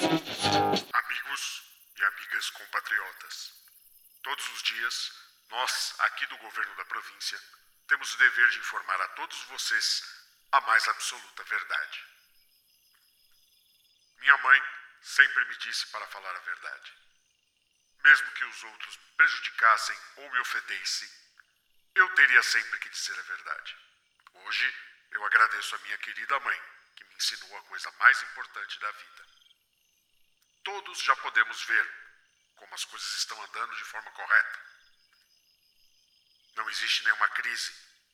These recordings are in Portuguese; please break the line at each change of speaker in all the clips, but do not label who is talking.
Amigos e amigas compatriotas, todos os dias, nós, aqui do governo da província, temos o dever de informar a todos vocês a mais absoluta verdade. Minha mãe sempre me disse para falar a verdade. Mesmo que os outros me prejudicassem ou me ofendessem, eu teria sempre que dizer a verdade. Hoje, eu agradeço a minha querida mãe, que me ensinou a coisa mais importante da vida. Todos já podemos ver como as coisas estão andando de forma correta. Não existe nenhuma crise.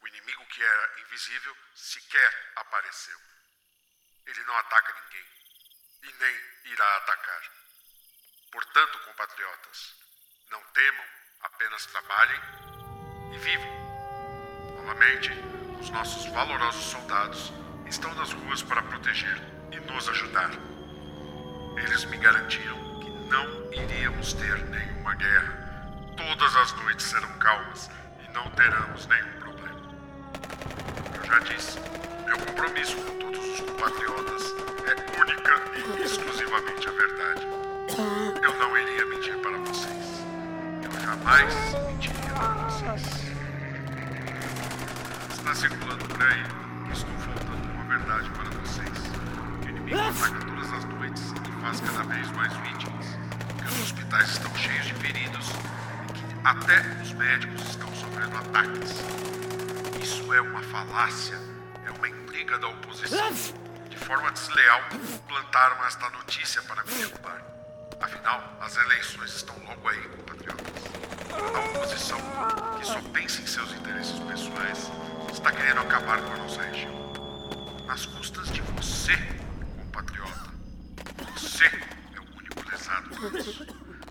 O inimigo que era invisível sequer apareceu. Ele não ataca ninguém e nem irá atacar. Portanto, compatriotas, não temam, apenas trabalhem e vivam. Novamente, os nossos valorosos soldados estão nas ruas para proteger e nos ajudar. Eles me garantiram que não iríamos ter nenhuma guerra. Todas as noites serão calmas e não teremos nenhum problema. Eu já disse, meu compromisso com todos os compatriotas é única e exclusivamente a verdade. Eu não iria mentir para vocês. Eu jamais mentiria para vocês. Está circulando por aí estou faltando uma verdade para vocês. O inimigo ataca todas as noites faz cada vez mais vítimas. Que os hospitais estão cheios de feridos e que até os médicos estão sofrendo ataques. Isso é uma falácia, é uma intriga da oposição. De forma desleal, plantaram esta notícia para me derrubar. Afinal, as eleições estão logo aí, compatriotas. A oposição, que só pensa em seus interesses pessoais, está querendo acabar com a nossa região. Nas custas de você, compatriota. Você é o único lesado nisso.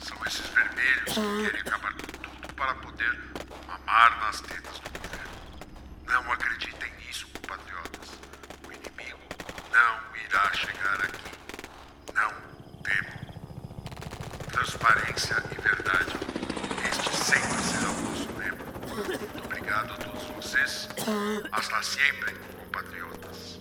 São esses vermelhos que querem acabar com tudo para poder mamar nas tetas do governo. Não acreditem nisso, compatriotas. O inimigo não irá chegar aqui. Não temam. Transparência e verdade. Este sempre será o nosso lema. Muito obrigado a todos vocês. Hasta sempre, compatriotas.